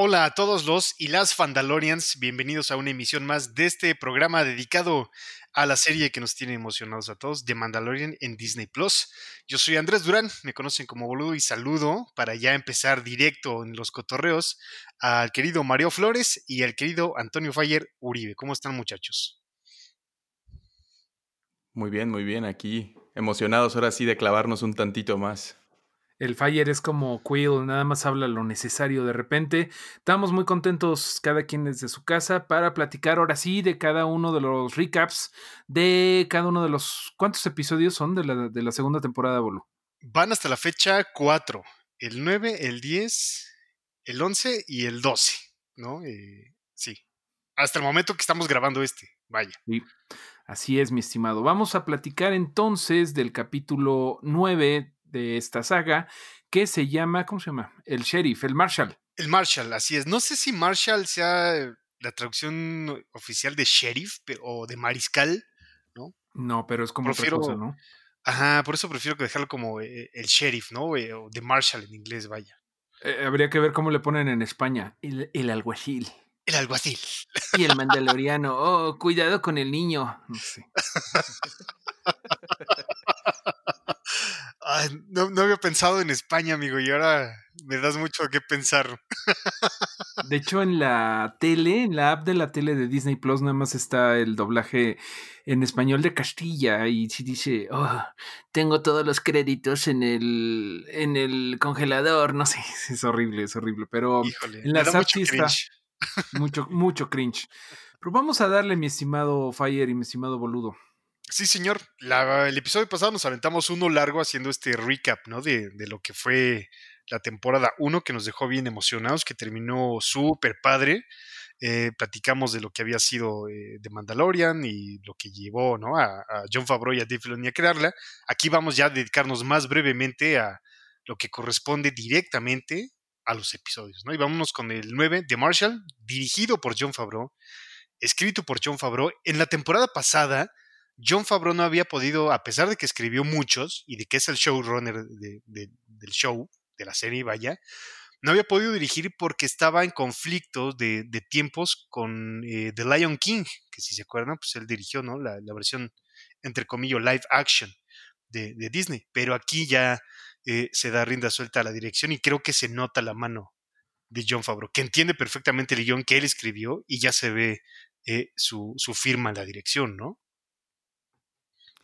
Hola a todos los y las Fandalorians, bienvenidos a una emisión más de este programa dedicado a la serie que nos tiene emocionados a todos, de Mandalorian en Disney Plus. Yo soy Andrés Durán, me conocen como boludo y saludo para ya empezar directo en los cotorreos al querido Mario Flores y al querido Antonio Fayer Uribe. ¿Cómo están muchachos? Muy bien, muy bien, aquí emocionados ahora sí de clavarnos un tantito más. El Fire es como Quill, nada más habla lo necesario de repente. Estamos muy contentos cada quien desde su casa para platicar ahora sí de cada uno de los recaps de cada uno de los... ¿Cuántos episodios son de la, de la segunda temporada, Bolu? Van hasta la fecha 4, el 9, el 10, el 11 y el 12, ¿no? Eh, sí, hasta el momento que estamos grabando este, vaya. Sí. Así es, mi estimado. Vamos a platicar entonces del capítulo 9 de esta saga, que se llama, ¿cómo se llama? El sheriff, el Marshall. El Marshall, así es. No sé si Marshall sea la traducción oficial de sheriff o de mariscal, ¿no? No, pero es como prefiero, otra cosa, ¿no? Ajá, por eso prefiero dejarlo como eh, el sheriff, ¿no? Eh, o de Marshall en inglés, vaya. Eh, habría que ver cómo le ponen en España. El, el alguacil. El alguacil. Y el mandaloriano. Oh, cuidado con el niño. No sé. no, había pensado en España, amigo, y ahora me das mucho que pensar. De hecho, en la tele, en la app de la tele de Disney Plus, nada más está el doblaje en español de Castilla y si dice, oh, tengo todos los créditos en el, en el congelador, no sé, es horrible, es horrible, pero en la app sí está mucho, mucho cringe. Pero vamos a darle, mi estimado Fire y mi estimado Boludo. Sí, señor. el episodio pasado nos aventamos uno largo haciendo este recap, ¿no? De, de lo que fue la temporada 1, que nos dejó bien emocionados, que terminó súper padre. Eh, platicamos de lo que había sido eh, de Mandalorian y lo que llevó ¿no? a, a, John Favreau y a Dave Filoni a crearla. Aquí vamos ya a dedicarnos más brevemente a lo que corresponde directamente a los episodios. ¿no? Y vámonos con el 9 de Marshall, dirigido por John Favreau, escrito por John Favreau. En la temporada pasada John Favreau no había podido, a pesar de que escribió muchos y de que es el showrunner del show, de la serie, vaya, no había podido dirigir porque estaba en conflicto de, tiempos con eh, The Lion King, que si se acuerdan, pues él dirigió ¿no? la, versión, entre comillas, live action de, Disney. Pero aquí ya eh, se da rienda suelta a la dirección y creo que se nota la mano de John Favreau, que entiende perfectamente el guion que él escribió y ya se ve eh, su firma en la dirección, ¿no?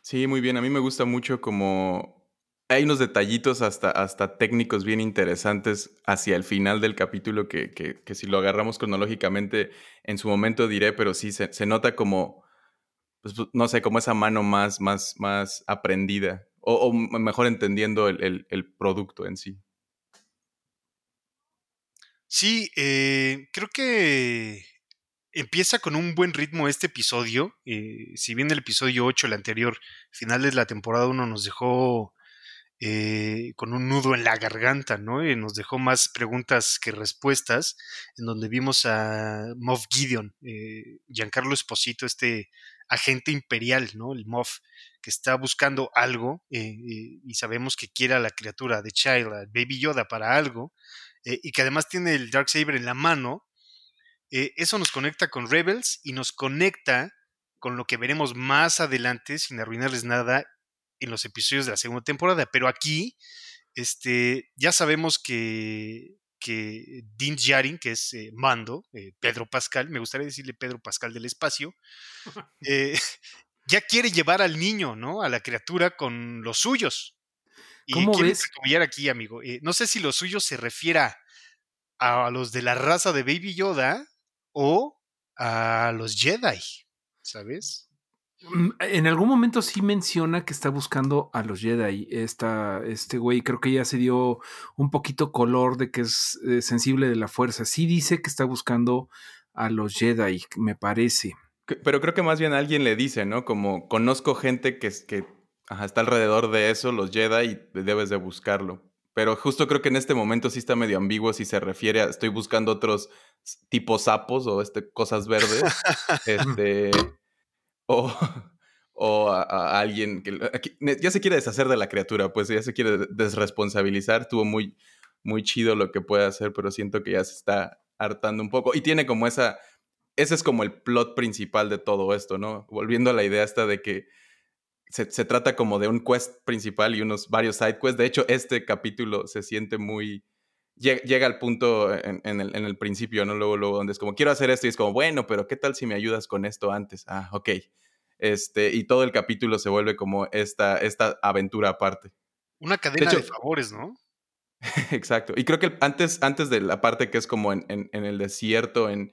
Sí, muy bien. A mí me gusta mucho como hay unos detallitos hasta, hasta técnicos bien interesantes hacia el final del capítulo que, que, si lo agarramos cronológicamente en su momento diré, pero sí se, se nota como, pues, no sé, como esa mano más, más, más aprendida o, mejor entendiendo el, el, el, producto en sí. Sí, eh, creo que empieza con un buen ritmo este episodio. Eh, si bien el episodio 8, el anterior, final de la temporada 1, nos dejó eh, con un nudo en la garganta, ¿no? Y nos dejó más preguntas que respuestas, en donde vimos a Moff Gideon, eh, Giancarlo Esposito, este agente imperial, ¿no? El Moff, que está buscando algo y sabemos que quiere a la criatura de Child, a Baby Yoda, para algo, y que además tiene el Dark Saber en la mano eh, eso nos conecta con Rebels y nos conecta con lo que veremos más adelante, sin arruinarles nada, en los episodios de la segunda temporada. Pero aquí, este, ya sabemos que, que Dean Djarin, que es eh, Mando, eh, Pedro Pascal, me gustaría decirle Pedro Pascal del espacio, ya quiere llevar al niño, ¿no? A la criatura con los suyos. Y ¿Cómo ves? aquí, amigo. no sé si los suyos se refiera a los de la raza de Baby Yoda o a los Jedi, ¿sabes? Mm, en algún momento sí menciona que está buscando a los Jedi. Esta, este güey creo que ya se dio un poquito color de que es eh, sensible de la fuerza. Sí dice que está buscando a los Jedi, me parece. Pero creo que más bien alguien le dice, ¿no? Como conozco gente que, que está alrededor de eso, los Jedi, y debes de buscarlo. Pero justo creo que en este momento sí está medio ambiguo si se refiere a estoy buscando otros tipos sapos o este, cosas verdes. este, o, o a, alguien que ya se quiere deshacer de la criatura, pues ya se quiere desresponsabilizar. Tuvo muy, muy chido lo que puede hacer, pero siento que ya se está hartando un poco. Y tiene como esa, ese es como el plot principal de todo esto, ¿no? Volviendo a la idea esta de que se, trata como de un quest principal y unos varios side quests. De hecho, este capítulo se siente muy... Llega, al punto en, el, en, el, principio, ¿no? Luego, luego, donde es como, quiero hacer esto y es como, bueno, pero ¿qué tal si me ayudas con esto antes? Ah, ok. Este, y todo el capítulo se vuelve como esta, esta aventura aparte. Una cadena de, favores, ¿no? Exacto. Y creo que antes, antes de la parte que es como en, en, el desierto, en,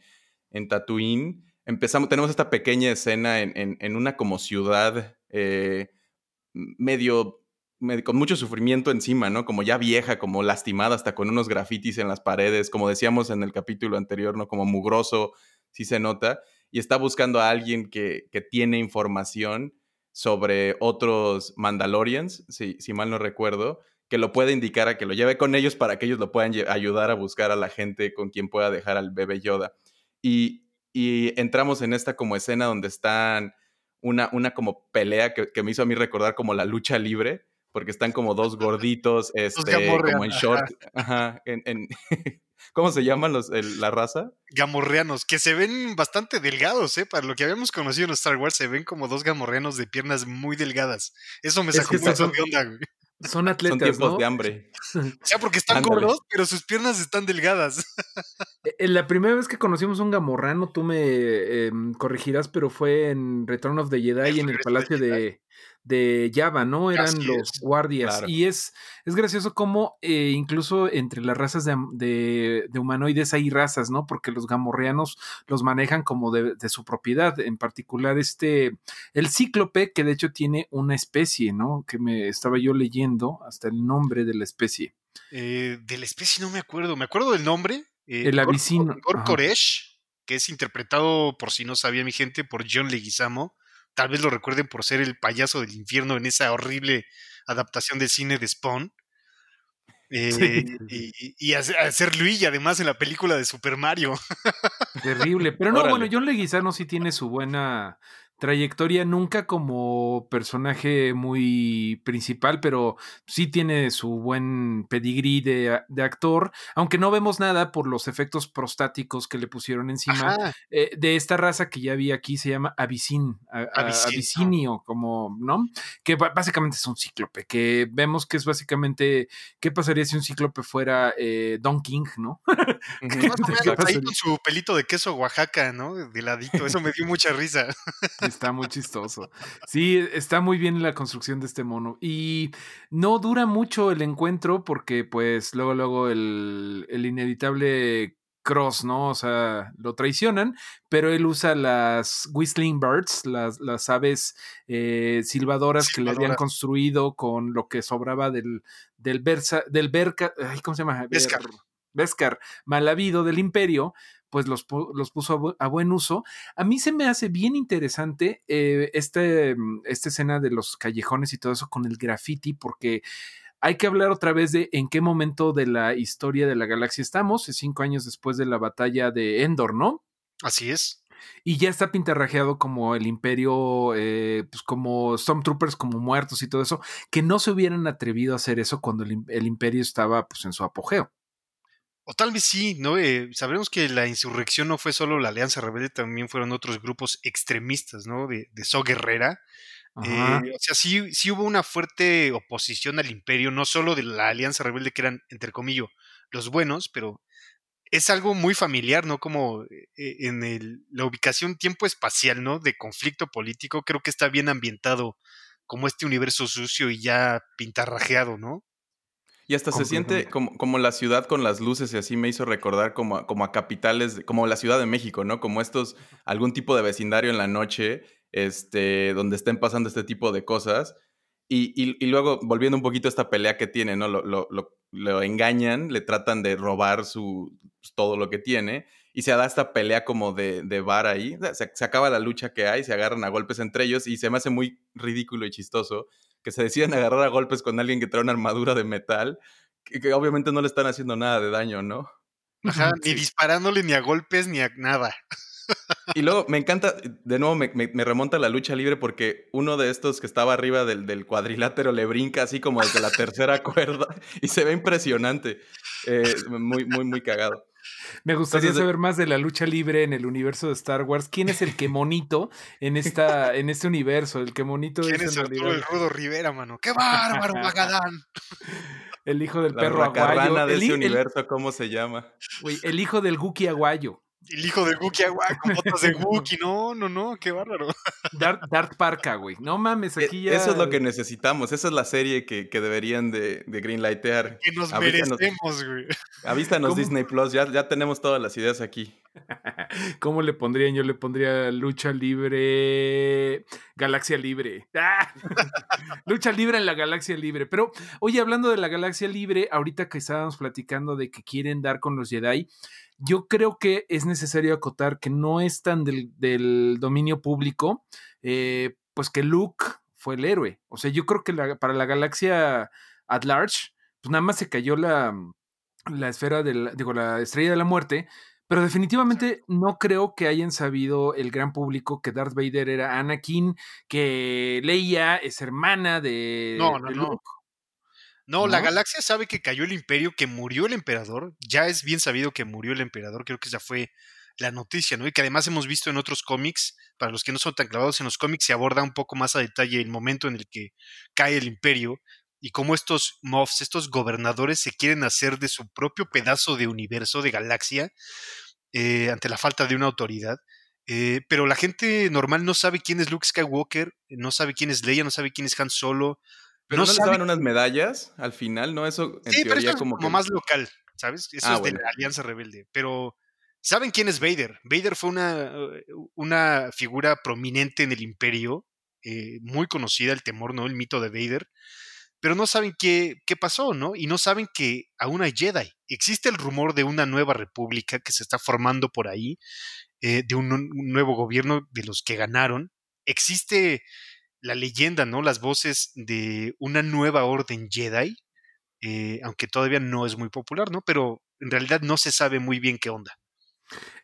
en Tatooine, empezamos, tenemos esta pequeña escena en, una como ciudad eh, medio, con mucho sufrimiento encima, ¿no? Como ya vieja, como lastimada, hasta con unos grafitis en las paredes, como decíamos en el capítulo anterior, ¿no? Como mugroso, sí se nota. Y está buscando a alguien que, que tiene información sobre otros Mandalorians, si, si mal no recuerdo, que lo puede indicar a que lo lleve con ellos para que ellos lo puedan ayudar a buscar a la gente con quien pueda dejar al bebé Yoda. Y, entramos en esta como escena donde están una, una como pelea que, me hizo a mí recordar como la lucha libre, porque están como dos gorditos, este, como en short, ajá, en, ¿Cómo se llaman los, la raza? Gamorreanos, que se ven bastante delgados, ¿eh? Para lo que habíamos conocido en Star Wars, se ven como dos gamorreanos de piernas muy delgadas. Eso me sacó mucho de onda, güey. Son atletas. Son tiempos de hambre. O sea, porque están gordos, pero sus piernas están delgadas. E, la primera vez que conocimos un gamorrano, tú me em, corregirás, pero fue en Return of the Jedi, en el Palacio de, de Java, ¿no? Eran los guardias. Y es, es gracioso cómo eh, incluso entre las razas de, humanoides hay razas, ¿no? Porque los gamorreanos los manejan como de, su propiedad. En particular, este, el cíclope, que de hecho tiene una especie, ¿no? Que me estaba yo leyendo hasta el nombre de la especie. Eh, de la especie no me acuerdo. Me acuerdo del nombre. Eh, el avicino. Koresh, que es interpretado, por si no sabía mi gente, por John Leguizamo tal vez lo recuerden por ser el payaso del infierno en esa horrible adaptación de cine de Spawn. Eh, y, y, hacer Luigi además en la película de Super Mario. Terrible. Pero no, bueno, John Leguizano sí tiene su buena trayectoria nunca como personaje muy principal, pero sí tiene su buen pedigrí de, actor, aunque no vemos nada por los efectos prostáticos que le pusieron encima eh, de esta raza que ya vi aquí, se llama Abysin, Abysinio, como, ¿no? Que básicamente es un cíclope, que vemos que es básicamente, ¿qué pasaría si un cíclope fuera eh, Don King, ¿no? Ahí con su pelito de queso Oaxaca, ¿no? De ladito, eso me dio mucha risa. Está muy chistoso. Sí, está muy bien la construcción de este mono. Y no dura mucho el encuentro porque pues luego, luego el, inevitable Cross, ¿no? O sea, lo traicionan, pero él usa las Whistling Birds, las, las aves eh, silbadoras, que le habían construido con lo que sobraba del, del Versa, del Berca, ¿cómo se llama? Beskar. Beskar, mal habido del imperio, pues los, los puso a, buen uso. A mí se me hace bien interesante eh, este, mm, esta escena de los callejones y todo eso con el graffiti, porque hay que hablar otra vez de en qué momento de la historia de la galaxia estamos, cinco años después de la batalla de Endor, ¿no? Así es. Y ya está pintarrajeado como el imperio, eh, pues como Stormtroopers, como muertos y todo eso, que no se hubieran atrevido a hacer eso cuando el, el imperio estaba pues en su apogeo. O tal vez sí, ¿no? Eh, sabremos que la insurrección no fue solo la Alianza Rebelde, también fueron otros grupos extremistas, ¿no? De, de So Guerrera. Eh, o sea, sí, sí hubo una fuerte oposición al imperio, no solo de la Alianza Rebelde, que eran, entre comillas, los buenos, pero es algo muy familiar, ¿no? Como eh, en el, la ubicación tiempo espacial, ¿no? De conflicto político, creo que está bien ambientado como este universo sucio y ya pintarrajeado, ¿no? Y hasta se siente como, como, la ciudad con las luces y así me hizo recordar como, a, como a capitales, como la Ciudad de México, ¿no? Como estos, algún tipo de vecindario en la noche, este, donde estén pasando este tipo de cosas. Y, y, luego, volviendo un poquito a esta pelea que tiene, ¿no? Lo, lo, lo, engañan, le tratan de robar su, pues, todo lo que tiene y se da esta pelea como de, de bar ahí. Se, se, acaba la lucha que hay, se agarran a golpes entre ellos y se me hace muy ridículo y chistoso que se deciden agarrar a golpes con alguien que trae una armadura de metal, que, obviamente no le están haciendo nada de daño, ¿no? Ajá, ni disparándole ni a golpes ni a nada. Y luego me encanta, de nuevo me, me, remonta a la lucha libre porque uno de estos que estaba arriba del, del, cuadrilátero le brinca así como desde la tercera cuerda y se ve impresionante. Eh, muy, muy, muy cagado. Me gustaría saber más de la lucha libre en el universo de Star Wars. ¿Quién es el que monito en esta, en este universo? El que monito ¿Quién es, el Rudo Rivera, mano? ¡Qué bárbaro, Magadán! El hijo del perro aguayo. de ese universo, ¿cómo se llama? el hijo del Guki aguayo. El hijo de Guki Aguayo, con botas de Guki. No, no, no, qué bárbaro. Dart, Dart Parka, güey. No mames, e, aquí ya. Eso es lo que necesitamos. Esa es la serie que, que deberían de, de greenlightear. Que nos merecemos, güey. Avístanos Disney Plus, ya, ya tenemos todas las ideas aquí. ¿Cómo le pondrían? Yo le pondría lucha libre, galaxia libre. ¡Ah! lucha libre en la galaxia libre. Pero, oye, hablando de la galaxia libre, ahorita que estábamos platicando de que quieren dar con los Jedi, yo creo que es necesario acotar que no es tan del, dominio público, eh, pues que Luke fue el héroe. O sea, yo creo que para la galaxia at large, pues nada más se cayó la, la esfera de digo, la estrella de la muerte, pero definitivamente no creo que hayan sabido el gran público que Darth Vader era Anakin, que Leia es hermana de, no, no, No. No, la galaxia sabe que cayó el imperio, que murió el emperador. Ya es bien sabido que murió el emperador. Creo que esa fue la noticia, ¿no? Y que además hemos visto en otros cómics, para los que no son tan clavados en los cómics, se aborda un poco más a detalle el momento en el que cae el imperio y cómo estos mobs, estos gobernadores se quieren hacer de su propio pedazo de universo, de galaxia, eh, ante la falta de una autoridad. Eh, pero la gente normal no sabe quién es Luke Skywalker, no sabe quién es Leia, no sabe quién es Han Solo. Pero no, les daban unas medallas al final, ¿no? Eso en teoría como, como más local, ¿sabes? Eso ah, es de la Alianza Rebelde. Pero ¿saben quién es Vader? Vader fue una, una figura prominente en el Imperio, eh, muy conocida, el temor, ¿no? El mito de Vader pero no saben qué, qué pasó, ¿no? Y no saben que aún hay Jedi. Existe el rumor de una nueva república que se está formando por ahí, eh, de un, nuevo gobierno de los que ganaron. Existe la leyenda, ¿no? Las voces de una nueva orden Jedi, eh, aunque todavía no es muy popular, ¿no? Pero en realidad no se sabe muy bien qué onda.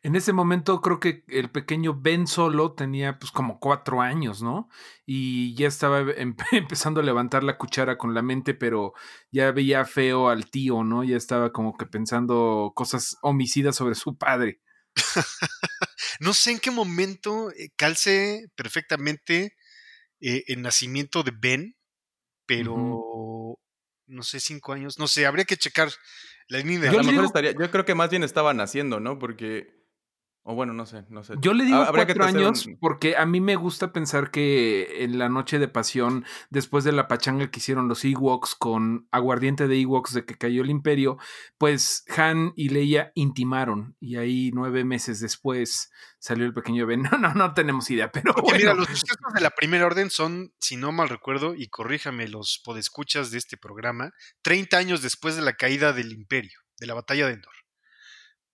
En ese momento creo que el pequeño Ben Solo tenía pues como cuatro años, ¿no? Y ya estaba empezando a levantar la cuchara con la mente, pero ya veía feo al tío, ¿no? Ya estaba como que pensando cosas homicidas sobre su padre. no sé en qué momento eh, calce perfectamente eh, el nacimiento de Ben, pero no sé, cinco años, no sé, habría que checar la línea. Yo, a lo mejor estaría, yo creo que más bien estaba naciendo, ¿no? Porque o bueno, no sé, no sé. Yo le digo cuatro años porque a mí me gusta pensar que en la noche de pasión, después de la pachanga que hicieron los Ewoks con aguardiente de Ewoks de que cayó el imperio, pues Han y Leia intimaron y ahí nueve meses después salió el pequeño Ben. No, no, no tenemos idea, pero Mira, los sucesos de la primera orden son, si no mal recuerdo, y corríjame los podescuchas de este programa, 30 años después de la caída del imperio, de la batalla de Endor.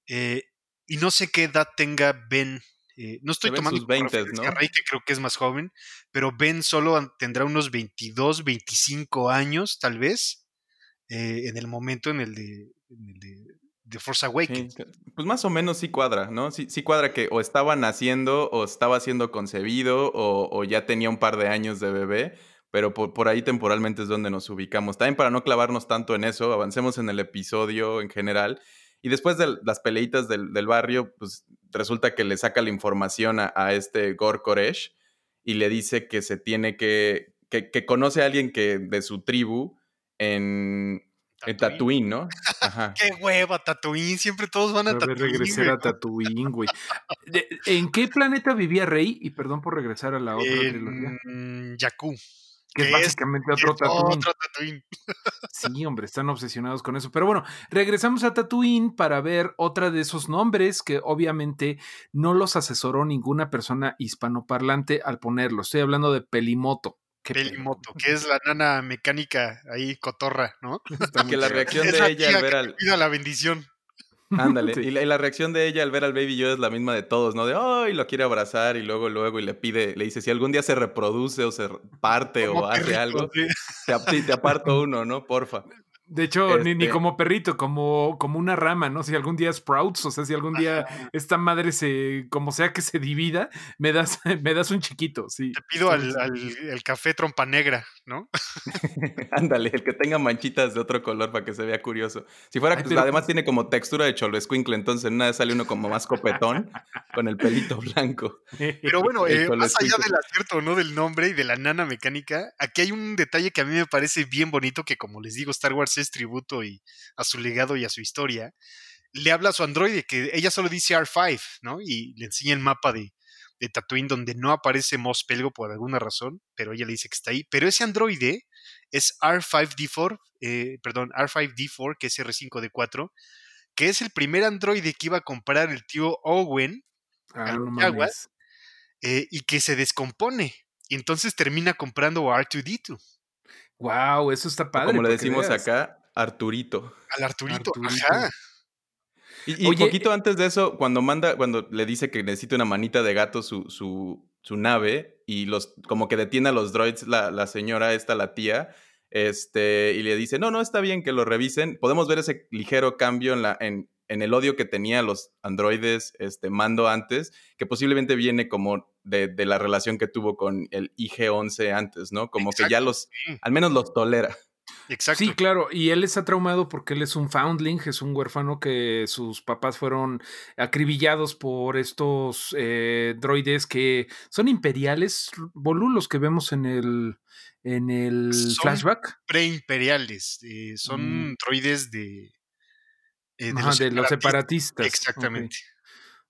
Eh, y no sé qué edad tenga Ben. Eh, no estoy tomando sus 20, ¿no? Que creo que es más joven, pero Ben solo tendrá unos 22, 25 años, tal vez, eh, en el momento en el de, de, Force Awakens. pues más o menos sí cuadra, ¿no? Sí, sí, cuadra que o estaba naciendo, o estaba siendo concebido, o, o ya tenía un par de años de bebé, pero por, por, ahí temporalmente es donde nos ubicamos. También para no clavarnos tanto en eso, avancemos en el episodio en general y después de las peleitas del, barrio, pues resulta que le saca la información a, este Gor Koresh y le dice que se tiene que, que, conoce a alguien que de su tribu en, Tatooine, ¿no? Ajá. Qué hueva, Tatooine, siempre todos van a Tatooine. regresar a Tatooine, güey. ¿En qué planeta vivía Rey? Y perdón por regresar a la otra en Jakku. Que es básicamente otro, Tatooine. Sí, hombre, están obsesionados con eso. Pero bueno, regresamos a Tatooine para ver otra de esos nombres que obviamente no los asesoró ninguna persona hispanoparlante al ponerlo. Estoy hablando de Pelimoto. Pelimoto, que es la nana mecánica ahí cotorra, ¿no? que la reacción de ella al ver al. la bendición. Ándale. Y, la, reacción de ella al ver al Baby Yoda es la misma de todos, ¿no? De, ay, lo quiere abrazar y luego, luego, y le pide, le dice, si algún día se reproduce o se parte o hace algo, te, te, aparto uno, ¿no? Porfa. De hecho, ni, ni Este- como perrito, como, como una rama, ¿no? Si algún día sprouts, o sea, si algún día esta madre se, como sea que se divida, me das, me das un chiquito, sí. Te pido al, al- el café trompa negra, ¿no? Ándale, el que tenga manchitas de otro color para que se vea curioso. Si fuera, Ay, pues, pero- además tiene como textura de cholo escuincle, entonces en una vez sale uno como más copetón con el pelito blanco. Pero bueno, eh, más allá del acierto no del nombre y de la nana mecánica, aquí hay un detalle que a mí me parece bien bonito, que como les digo, Star Wars es tributo y a su legado y a su historia. Le habla a su androide, que ella solo dice R5, ¿no? Y le enseña el mapa de, de Tatooine donde no aparece Mos Pelgo por alguna razón, pero ella le dice que está ahí. Pero ese androide es R5D4, eh, perdón, R5D4, que es R5D4, que es el primer androide que iba a comprar el tío Owen Ah, a no los Jaguars. mames. eh, y que se descompone. Y entonces termina comprando a R2D2, Wow, eso está O padre. como le decimos veas. acá, Arturito. al Arturito. Arturito. Ajá. Y, y Oye, poquito antes de eso, cuando manda, cuando le dice que necesita una manita de gato su, su, su nave y los, como que detiene a los droids la, la señora esta, la tía, este, y le dice, no, no, está bien que lo revisen. Podemos ver ese ligero cambio en, la, en, en el odio que tenía a los androides este, mando antes, que posiblemente viene como de, de la relación que tuvo con el IG-11 antes, ¿no? Como que ya los, al menos los tolera. Exacto. Sí, claro, y él está traumado porque él es un foundling, es un huérfano que sus papás fueron acribillados por estos eh, droides que son imperiales, Bolú, los que vemos en el, en el Son flashback. Preimperiales. eh, son Mm. droides de. eh, de Ajá, los de los separatistas. separatistas. Exactamente.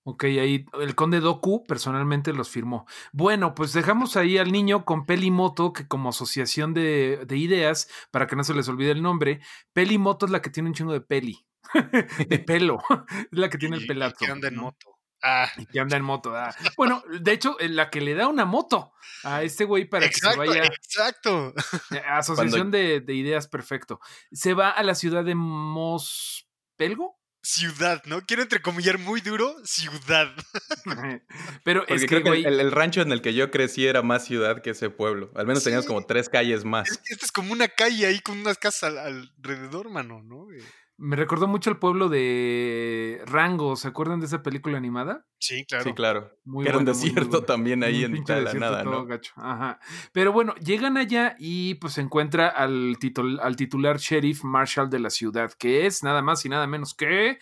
Ok, ahí el conde Doku personalmente los firmó. Bueno, pues dejamos ahí al niño con Pelimoto, que como asociación de, de ideas, para que no se les olvide el nombre, Pelimoto es la que tiene un chingo de peli, de pelo, es la que tiene Y- el y pelazo. que anda en moto. Ah, Y que anda en moto. ah. Bueno, de hecho, eh, la que le da una moto a este güey para exacto, que se vaya. exacto. eh, Asociación de, de ideas, perfecto. Se va a la ciudad de Mospelgo. Ciudad, ¿no? Quiero entrecomillar muy duro, ciudad. Pero Porque es que, creo que el- güey. el, el rancho en el que yo crecí era más ciudad que ese pueblo. Al menos teníamos Sí. como tres calles más. Es que esta es como una calle ahí con unas casas al- alrededor, mano, ¿no? Me recordó mucho el pueblo de Rango. ¿Se acuerdan de esa película animada? Sí, claro. Sí, claro. Muy que era un muy, desierto también ahí Un en mitad de la desierto nada, todo ¿no? gacho. Ajá. Pero bueno, llegan allá y pues se encuentra al, titul- al titular sheriff Marshall de la ciudad, que es nada más y nada menos que.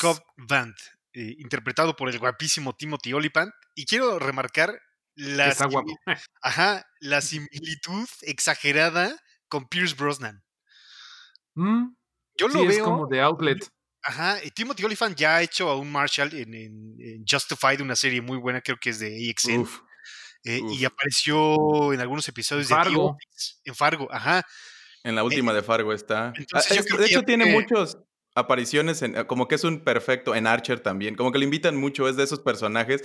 Cobb Vanth, eh, interpretado por el guapísimo Timothy Olyphant. Y quiero remarcar que la, está simi- guapo. ajá, la similitud exagerada con Pierce Brosnan. Mm, Yo sí, lo es veo. como de outlet. Ajá, y Timothy Olyphant ya ha hecho a un Marshall en, en- en Justified, una serie muy buena, creo que es de AXN. Uf. eh, uf. y apareció en algunos episodios de The Fargo. En Fargo, ajá. En la última de Fargo está. entonces Ah, yo es- creo de que hecho, ya tiene tiene- muchas apariciones, en, como que es un perfecto, en Archer también. Como que lo invitan mucho, es de esos personajes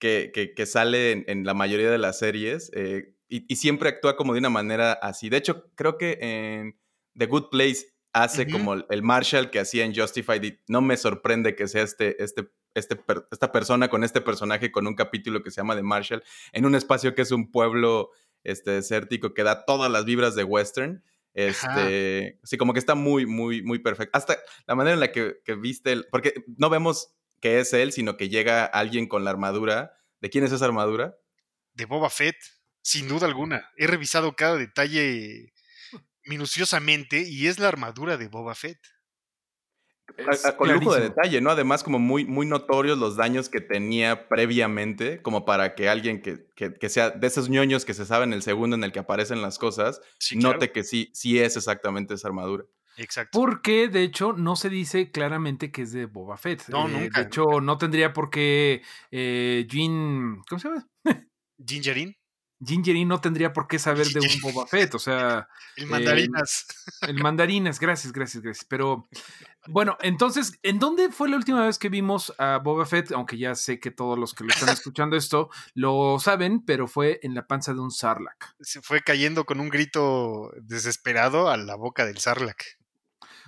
que, que, que sale en, en la mayoría de las series eh, y, y siempre actúa como de una manera así. De hecho, creo que en The Good Place hace como el Marshall que hacía en Justified y no me sorprende que sea este, este, este, esta persona con este personaje con un capítulo que se llama The Marshall en un espacio que es un pueblo este, desértico que da todas las vibras de western. Este, sí, como que está muy, muy, muy perfecto. Hasta la manera en la que, que viste, el, porque no vemos que es él, sino que llega alguien con la armadura. ¿De quién es esa armadura? de Boba Fett, sin duda alguna. He revisado cada detalle minuciosamente y es la armadura de Boba Fett. A- Es a- con lujo de detalle, ¿no? Además, como muy, muy notorios los daños que tenía previamente, como para que alguien que, que- que sea de esos ñoños que se sabe en el segundo en el que aparecen las cosas, Sí, note claro. que sí, sí es exactamente esa armadura. Exacto. Porque de hecho no se dice claramente que es de Boba Fett. No, Eh, nunca, De hecho, no tendría por qué eh, Jean. ¿Cómo se llama? Gingerin, Gingerin no tendría por qué saber de un Boba Fett. O sea, el mandarinas. el mandarinas. Gracias, gracias, gracias. Pero bueno, entonces, ¿en dónde fue la última vez que vimos a Boba Fett? Aunque ya sé que todos los que lo están escuchando esto lo saben, pero fue en la panza de un Sarlacc. Se fue cayendo con un grito desesperado a la boca del Sarlacc.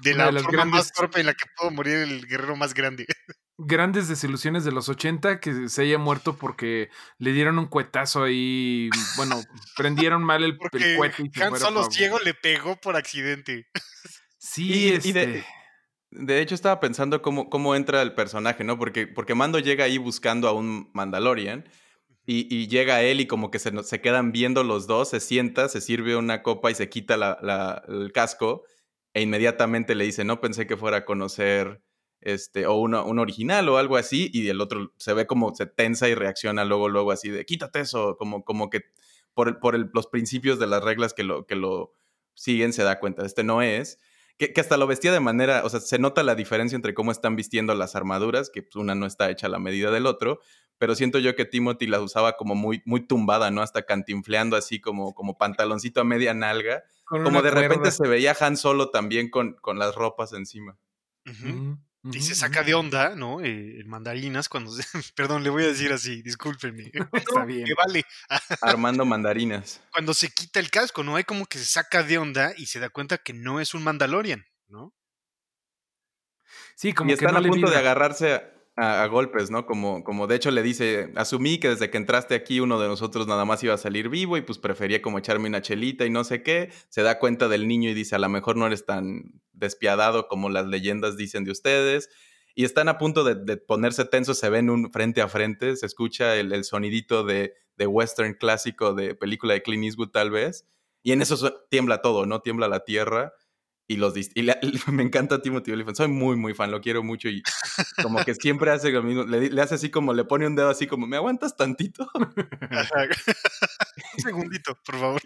De Una la de forma grandes- más torpe en la que pudo morir el guerrero más grande. grandes desilusiones de los 80 que se haya muerto porque le dieron un cuetazo ahí. Bueno, prendieron mal el, el cohete. Y Han Solo ciego le pegó por accidente. Sí, este... de, de, hecho estaba pensando cómo, cómo entra el personaje, ¿no? Porque, porque Mando llega ahí buscando a un Mandalorian. Y, llega él y como que se, se quedan viendo los dos, se sienta, se sirve una copa y se quita la, el casco e inmediatamente le dice, no pensé que fuera a conocer este, o una, un original o algo así, y el otro se ve como se tensa y reacciona luego, luego así de, quítate eso, como, como que por, por los principios de las reglas que lo, que lo siguen se da cuenta, este no es, que, que, hasta lo vestía de manera, o sea, se nota la diferencia entre cómo están vistiendo las armaduras, que pues, una no está hecha a la medida del otro, pero siento yo que Timothy las usaba como muy, muy tumbada, ¿no? Hasta cantinfleando así como, como pantaloncito a media nalga, como de repente se veía Han Solo también con, con las ropas encima. Y se saca de onda, ¿no? Eh, el mandarinas cuando... Perdón, le voy a decir así, discúlpenme. Está bien. vale. Armando mandarinas. Cuando se quita el casco, ¿no? Hay como que se saca de onda y se da cuenta que no es un Mandalorian, ¿no? Sí, como y que están no a punto de agarrarse a, golpes, ¿no? Como, como de hecho le dice, asumí que desde que entraste aquí uno de nosotros nada más iba a salir vivo y pues prefería como echarme una chelita y no sé qué. Se da cuenta del niño y dice, a lo mejor no eres tan despiadado como las leyendas dicen de ustedes. Y están a punto de, ponerse tensos, se ven un frente a frente, se escucha el, sonidito de, de, western clásico de película de Clint Eastwood tal vez. Y en eso tiembla todo, ¿no? Tiembla la tierra y los y me encanta Timothy Olyphant, soy muy muy fan, lo quiero mucho y como que siempre hace lo mismo, le, hace así como le pone un dedo así como, ¿me aguantas tantito? un segundito, por favor.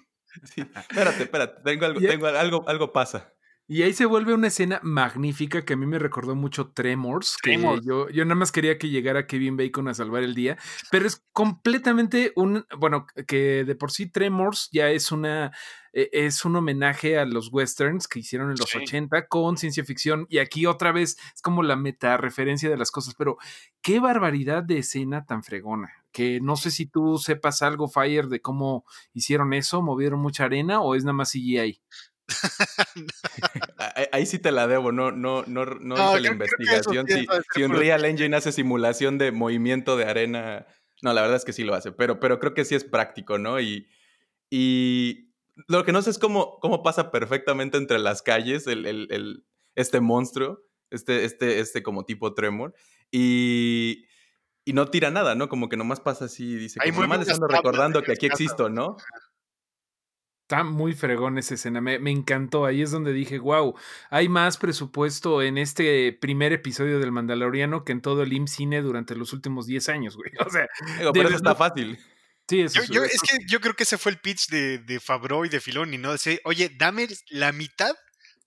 espérate, espérate, tengo algo, tengo algo, algo pasa. Y ahí se vuelve una escena magnífica que a mí me recordó mucho Tremors. Que yo, yo nada más quería que llegara Kevin Bacon a salvar el día. Pero es completamente un. Bueno, que de por sí Tremors ya es una. E, es un homenaje a los westerns que hicieron en los 80 con ciencia ficción. Y aquí otra vez es como la meta referencia de las cosas. Pero qué barbaridad de escena tan fregona. Que no sé si tú sepas algo, Fire, de cómo hicieron eso, movieron mucha arena o es nada más CGI. Ahí sí te la debo, no, no, no, no, hice la investigación. Si, si un Real Engine hace simulación de movimiento de arena, no, la verdad es que sí lo hace, pero, pero creo que sí es práctico, ¿no? Y, y lo que no sé es cómo, cómo pasa perfectamente entre las calles el, el, el, este monstruo, este, este, este como tipo Tremor, y, y no tira nada, ¿no? Como que nomás pasa así y dice, como nomás le recordando que aquí existo, ¿no? Está muy fregón esa escena, me, encantó. Ahí es donde dije, wow, hay más presupuesto en este primer episodio del Mandaloriano que en todo el IMCINE durante los últimos 10 años, güey. O sea, pero eso está fácil. Sí, eso, yo, es que yo creo que ese fue el pitch de, de Fabro y de Filoni, ¿no? Dice, oye, dame la mitad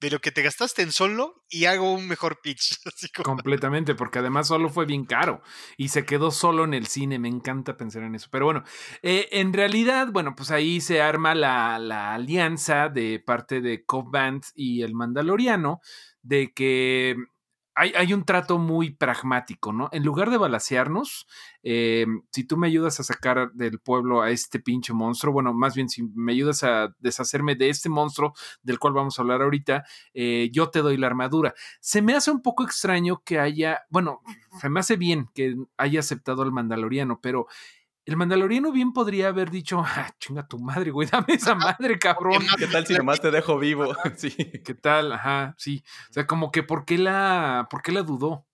de lo que te gastaste en solo y hago un mejor pitch. Completamente, porque además solo fue bien caro y se quedó solo en el cine. Me encanta pensar en eso. Pero bueno, eh, en realidad, bueno, pues ahí se arma la, la alianza de parte de Cobb Band y el Mandaloriano de que hay, un trato muy pragmático, ¿no? En lugar de balasearnos, eh, si tú me ayudas a sacar del pueblo a este pinche monstruo, bueno, más bien si me ayudas a deshacerme de este monstruo del cual vamos a hablar ahorita, eh, yo te doy la armadura. Se me hace un poco extraño que haya, bueno, se me hace bien que haya aceptado al mandaloriano, pero el mandaloriano bien podría haber dicho, ah, chinga tu madre, güey, dame esa madre, cabrón. ¿Qué tal si nomás te dejo vivo? sí. ¿Qué tal? Ajá, sí. O sea, como que ¿por qué la, por qué la dudó?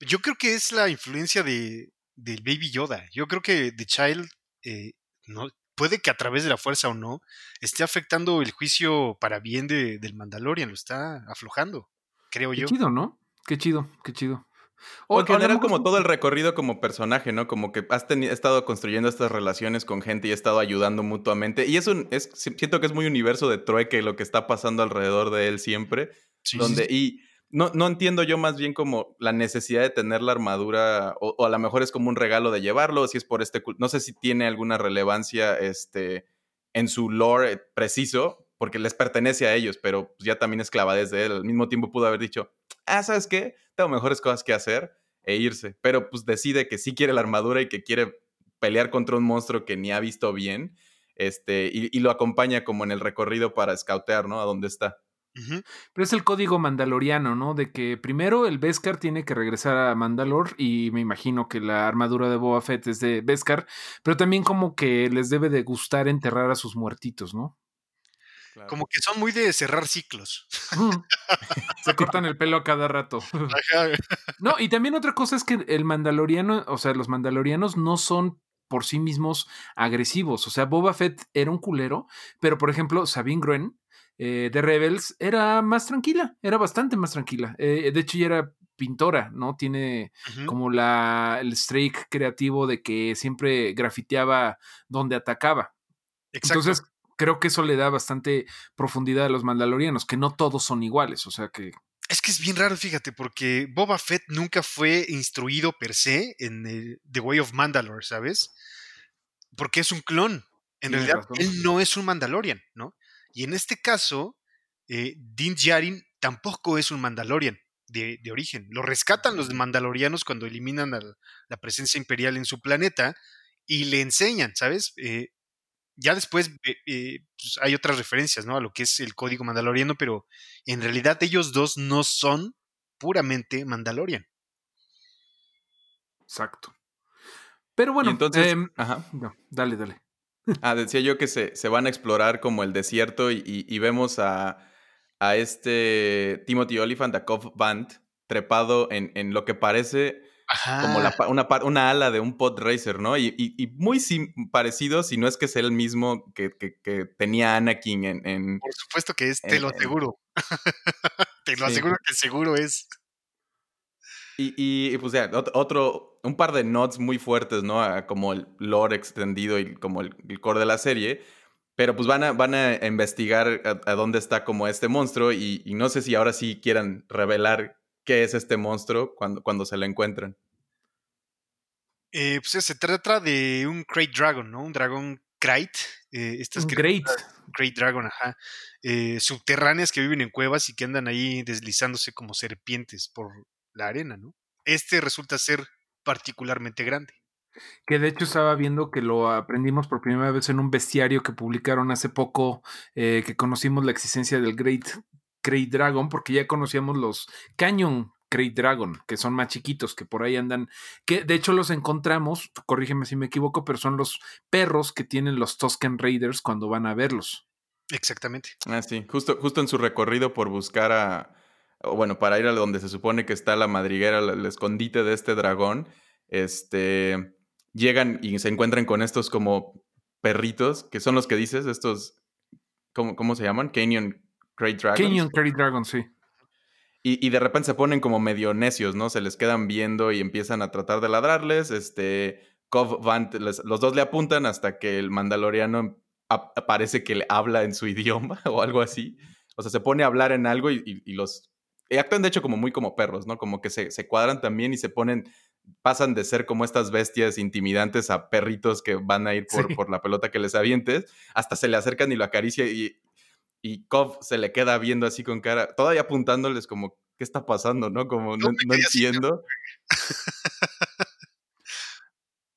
Yo creo que es la influencia de, del Baby Yoda. Yo creo que The Child, eh, no, puede que a través de la fuerza o no, esté afectando el juicio para bien de, del Mandalorian, lo está aflojando, creo yo. Qué chido, ¿no? Qué chido, qué chido. O, en general como todo el recorrido como personaje, ¿no? Como que has estado construyendo estas relaciones con gente y has estado ayudando mutuamente. Y es un, es, siento que es muy universo de trueque lo que está pasando alrededor de él siempre. donde, Y no, no entiendo yo más bien como la necesidad de tener la armadura, o, a lo mejor es como un regalo de llevarlo, si es por este... No sé si tiene alguna relevancia este, en su lore preciso, porque les pertenece a ellos, pero pues, ya también es clavadez de él. Al mismo tiempo pudo haber dicho, ah, ¿sabes qué? Tengo mejores cosas que hacer e irse. Pero pues decide que sí quiere la armadura y que quiere pelear contra un monstruo que ni ha visto bien. Este, y, lo acompaña como en el recorrido para scoutear, ¿no? A dónde está. Pero es el código mandaloriano, ¿no? De que primero el Beskar tiene que regresar a Mandalor y me imagino que la armadura de Boba Fett es de Beskar, pero también como que les debe de gustar enterrar a sus muertitos, ¿no? Como que son muy de cerrar ciclos. Se cortan el pelo a cada rato. no, y también otra cosa es que el mandaloriano, o sea, los mandalorianos no son por sí mismos agresivos. O sea, Boba Fett era un culero, pero por ejemplo, Sabine Gruen eh, de Rebels era más tranquila, era bastante más tranquila. Eh, de hecho, ya era pintora, ¿no? Tiene como la, el streak creativo de que siempre grafiteaba donde atacaba. Entonces, creo que eso le da bastante profundidad a los mandalorianos, que no todos son iguales, o sea que... Es que es bien raro, fíjate, porque Boba Fett nunca fue instruido per se en The Way of Mandalore, ¿sabes? Porque es un clon. En realidad, él no es un Mandalorian, ¿no? Y en este caso, eh, Din Djarin tampoco es un Mandalorian de, origen. Lo rescatan los Mandalorianos cuando eliminan a la presencia imperial en su planeta y le enseñan, ¿sabes? Eh, ya después eh, eh, pues, hay otras referencias, ¿no? A lo que es el código mandaloriano, pero en realidad ellos dos no son puramente Mandalorian. Exacto. Pero bueno, entonces, em, ajá. dale, dale. Ah, decía yo que se, se, van a explorar como el desierto y, vemos a, a, este Timothy Oliphant, a Cobb Band, trepado en, en lo que parece como la, una, una, ala de un pod racer, ¿no? Y, y, muy parecido, si no es que sea el mismo que, que, tenía Anakin en, Por supuesto que es, te lo aseguro. te lo aseguro que seguro es. Y, y, pues ya, otro, un par de nods muy fuertes, ¿no? como el lore extendido y como el, core de la serie. Pero pues van a, van a investigar a, dónde está como este monstruo y, y, no sé si ahora sí quieran revelar qué es este monstruo cuando, cuando se lo encuentran. Eh, pues se trata de un Great Dragon, ¿no? Un dragón Krayt. Eh, estas Great. Great Dragon, ajá. Eh, subterráneas que viven en cuevas y que andan ahí deslizándose como serpientes por la arena, ¿no? Este resulta ser particularmente grande. Que de hecho estaba viendo que lo aprendimos por primera vez en un bestiario que publicaron hace poco, eh, que conocimos la existencia del Great Great Dragon, porque ya conocíamos los Canyon Great Dragon, que son más chiquitos, que por ahí andan, que de hecho los encontramos, corrígeme si me equivoco, pero son los perros que tienen los Tusken Raiders cuando van a verlos. Exactamente. Ah, sí, justo, justo en su recorrido por buscar a, bueno, para ir a donde se supone que está la madriguera, el escondite de este dragón, este, llegan y se encuentran con estos como perritos, que son los que dices, estos, ¿cómo, cómo se llaman? Canyon Great Dragon. Canyon Great Dragon, sí. Y, de repente se ponen como medio necios, ¿no? Se les quedan viendo y empiezan a tratar de ladrarles. Este, Cov Van, los dos le apuntan hasta que el mandaloriano parece que le habla en su idioma o algo así. O sea, se pone a hablar en algo y, los... actúan de hecho como muy como perros, ¿no? Como que se, cuadran también y se ponen pasan de ser como estas bestias intimidantes a perritos que van a ir por, por, la pelota que les avientes, hasta se le acercan y lo acaricia y, y Cobb se le queda viendo así con cara, todavía apuntándoles como, ¿qué está pasando? ¿No? Como, no, no entiendo.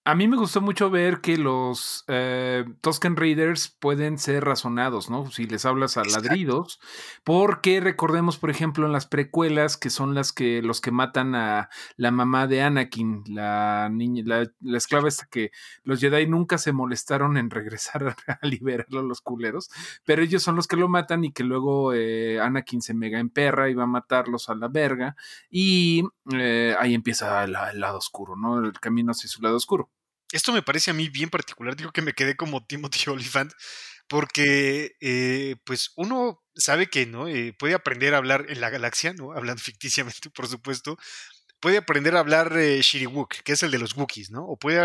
A mí me gustó mucho ver que los eh, Tusken Raiders pueden ser razonados, ¿no? Si les hablas a ladridos, porque recordemos, por ejemplo, en las precuelas, que son las que los que matan a la mamá de Anakin, la niña, la, esclava esta que los Jedi nunca se molestaron en regresar a, liberarlo a los culeros, pero ellos son los que lo matan y que luego eh, Anakin se mega emperra y va a matarlos a la verga, y eh, ahí empieza el lado oscuro, ¿no? El camino hacia su lado oscuro. Esto me parece a mí bien particular, digo que me quedé como Timothy Oliphant, porque eh, pues uno sabe que no eh, puede aprender a hablar en la galaxia, ¿no? Hablando ficticiamente, por supuesto. Puede aprender a hablar eh, Shiriwook, que es el de los Wookiees, ¿no? O puede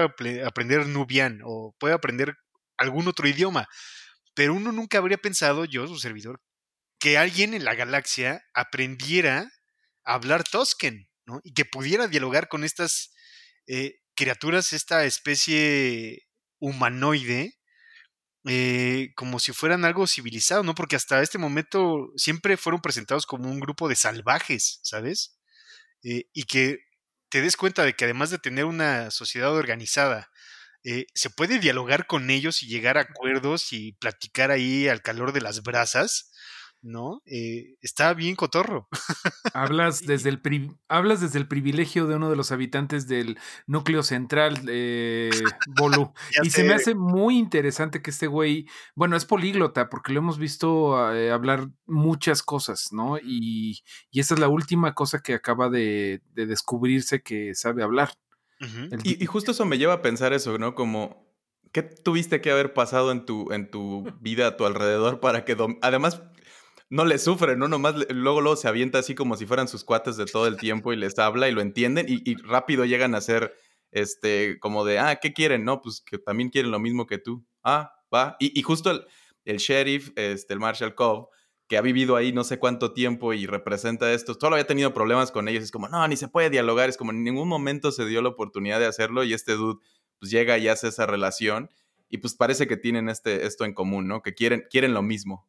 aprender Nubian, o puede aprender algún otro idioma. Pero uno nunca habría pensado, yo, su servidor, que alguien en la galaxia aprendiera a hablar Tosken, ¿no? Y que pudiera dialogar con estas eh, criaturas, esta especie humanoide, eh, como si fueran algo civilizado, ¿no? Porque hasta este momento siempre fueron presentados como un grupo de salvajes, ¿sabes? Eh, y que te des cuenta de que además de tener una sociedad organizada, eh, se puede dialogar con ellos y llegar a acuerdos y platicar ahí al calor de las brasas, ¿no? Eh, está bien cotorro. Hablas desde, el hablas desde el privilegio de uno de los habitantes del núcleo central, eh, Bolu. y se me hace muy interesante que este güey, bueno, es políglota porque lo hemos visto eh, hablar muchas cosas, ¿no? Y, y, esta es la última cosa que acaba de, descubrirse que sabe hablar. y, y justo eso me lleva a pensar eso, ¿no? Como ¿Qué tuviste que haber pasado en tu, en tu vida a tu alrededor para que... Además, no le sufre, ¿no? Nomás luego, luego se avienta así como si fueran sus cuates de todo el tiempo y les habla y lo entienden y, rápido llegan a ser, este, como de, ah, ¿qué quieren? No, pues que también quieren lo mismo que tú. Ah, va. Y, justo el, sheriff, este, el Marshall Cobb, que ha vivido ahí no sé cuánto tiempo y representa esto, solo había tenido problemas con ellos. Es como, no, ni se puede dialogar. Es como, en ningún momento se dio la oportunidad de hacerlo y este dude, pues llega y hace esa relación y pues parece que tienen este, esto en común, ¿no? Que quieren, quieren lo mismo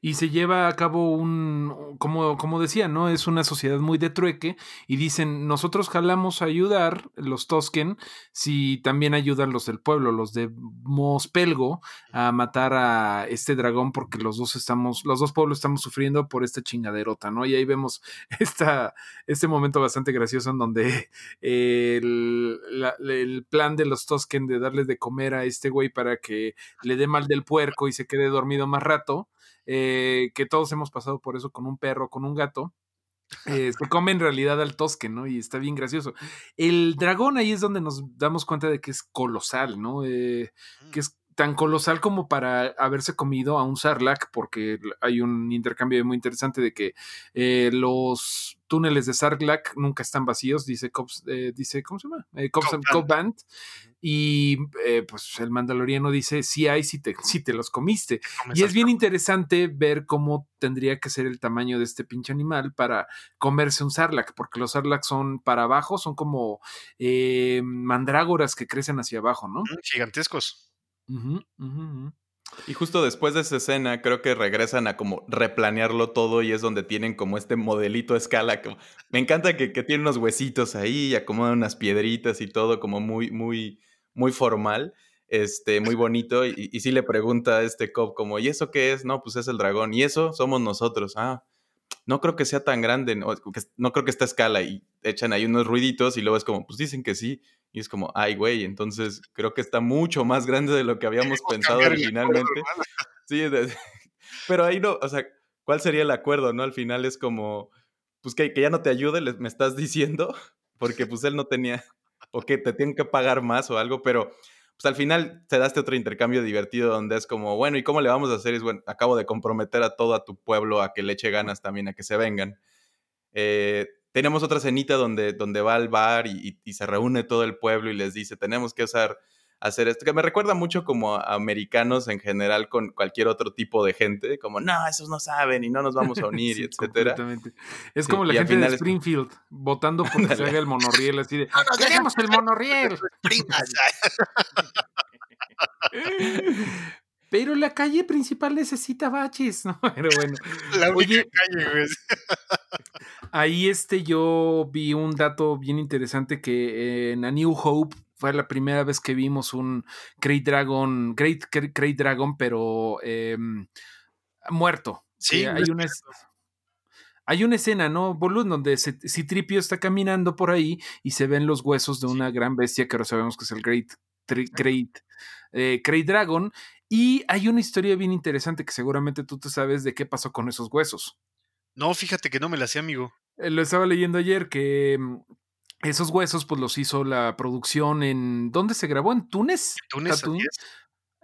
y se lleva a cabo un, como, como decía, ¿no? Es una sociedad muy de trueque y dicen, nosotros jalamos a ayudar los Tosken si también ayudan los del pueblo, los de Mospelgo, a matar a este dragón porque los dos estamos, los dos pueblos estamos sufriendo por esta chingaderota, ¿no? Y ahí vemos esta, este momento bastante gracioso en donde el, el plan de los Tosken de darle de comer a este güey para que le dé mal del puerco y se quede dormido más rato, eh, que todos hemos pasado por eso con un perro, con un gato. Eh, se come en realidad al tosque, ¿no? Y está bien gracioso. El dragón ahí es donde nos damos cuenta de que es colosal, ¿no? Eh, que mm. es tan colosal como para haberse comido a un Sarlacc, porque hay un intercambio muy interesante de que eh, los túneles de Sarlacc nunca están vacíos, dice Cops, eh, dice, ¿cómo se llama? Eh, Cops, Band. Y pues el mandaloriano dice, sí hay si te, si te los comiste. Y es bien interesante ver cómo tendría que ser el tamaño de este pinche animal para comerse un Sarlacc, porque los Sarlacc son para abajo, son como mandrágoras que crecen hacia abajo, ¿no? Gigantescos. Y justo después de esa escena, creo que regresan a como replanearlo todo y es donde tienen como este modelito a escala. me encanta que, que tiene unos huesitos ahí y acomodan unas piedritas y todo como muy, muy, muy formal, este, muy bonito. Y, y sí le pregunta a este cop como, ¿y eso qué es? No, pues es el dragón. ¿Y eso? Somos nosotros. Ah, no creo que sea tan grande, no, no creo que esta escala y echan ahí unos ruiditos y luego es como, pues dicen que sí. Y es como, ay, güey, entonces creo que está mucho más grande de lo que habíamos pensado originalmente. Sí, pero ahí no, o sea, ¿cuál sería el acuerdo, no? Al final es como, pues que, que ya no te ayude, me estás diciendo, porque pues él no tenía, o que te tienen que pagar más o algo, pero pues al final te daste otro intercambio divertido donde es como, bueno, ¿y cómo le vamos a hacer? Es bueno, acabo de comprometer a todo tu pueblo a que le eche ganas también, a que se vengan. Eh, tenemos otra cenita donde, donde va al bar y, se reúne todo el pueblo y les dice, tenemos que usar, hacer esto, que me recuerda mucho como a americanos en general con cualquier otro tipo de gente, como, no, esos no saben y no nos vamos a unir, y etcétera. Es como la gente de Springfield votando por que se haga el monorriel, así de, ¡No, queremos el monorriel! Pero la calle principal necesita baches, ¿no? Pero bueno. La única calle, güey. Ahí este yo vi un dato bien interesante que en A New Hope fue la primera vez que vimos un Great Dragon, Great, Great Dragon, pero em, muerto. Sí, hay una, hay una escena, ¿no, Bolud? Donde Citripio está caminando por ahí y se ven los huesos de una gran bestia que ahora sabemos que es el Great, Great, eh, Great Dragon. Y hay una historia bien interesante que seguramente tú te sabes de qué pasó con esos huesos. No, fíjate que no me la sé, amigo. Eh, lo estaba leyendo ayer que mm, esos huesos pues los hizo la producción en... ¿Dónde se grabó? ¿En Túnez? Túnez,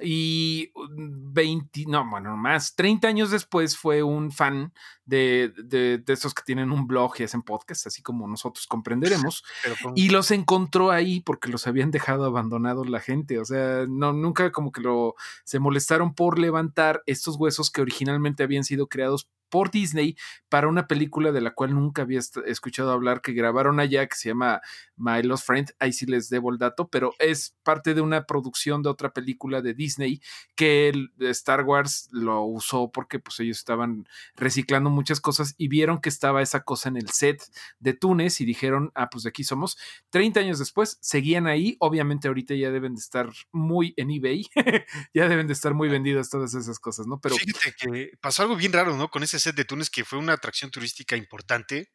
y 20, no, bueno, más, 30 años después fue un fan de, de, de esos que tienen un blog y hacen podcast, así como nosotros comprenderemos, y los encontró ahí porque los habían dejado abandonados la gente, o sea, no, nunca como que lo, se molestaron por levantar estos huesos que originalmente habían sido creados por Disney para una película de la cual nunca había escuchado hablar que grabaron allá, que se llama My Lost Friend. Ahí sí les debo el dato, pero es parte de una producción de otra película de Disney que el Star Wars lo usó porque pues ellos estaban reciclando muchas cosas y vieron que estaba esa cosa en el set de Túnez y dijeron, ah, pues de aquí somos. 30 años después seguían ahí, obviamente ahorita ya deben de estar muy en eBay, ya deben de estar muy vendidas todas esas cosas, ¿no? Pero fíjate que pasó algo bien raro, ¿no? Con ese set de Túnez que fue una atracción turística importante,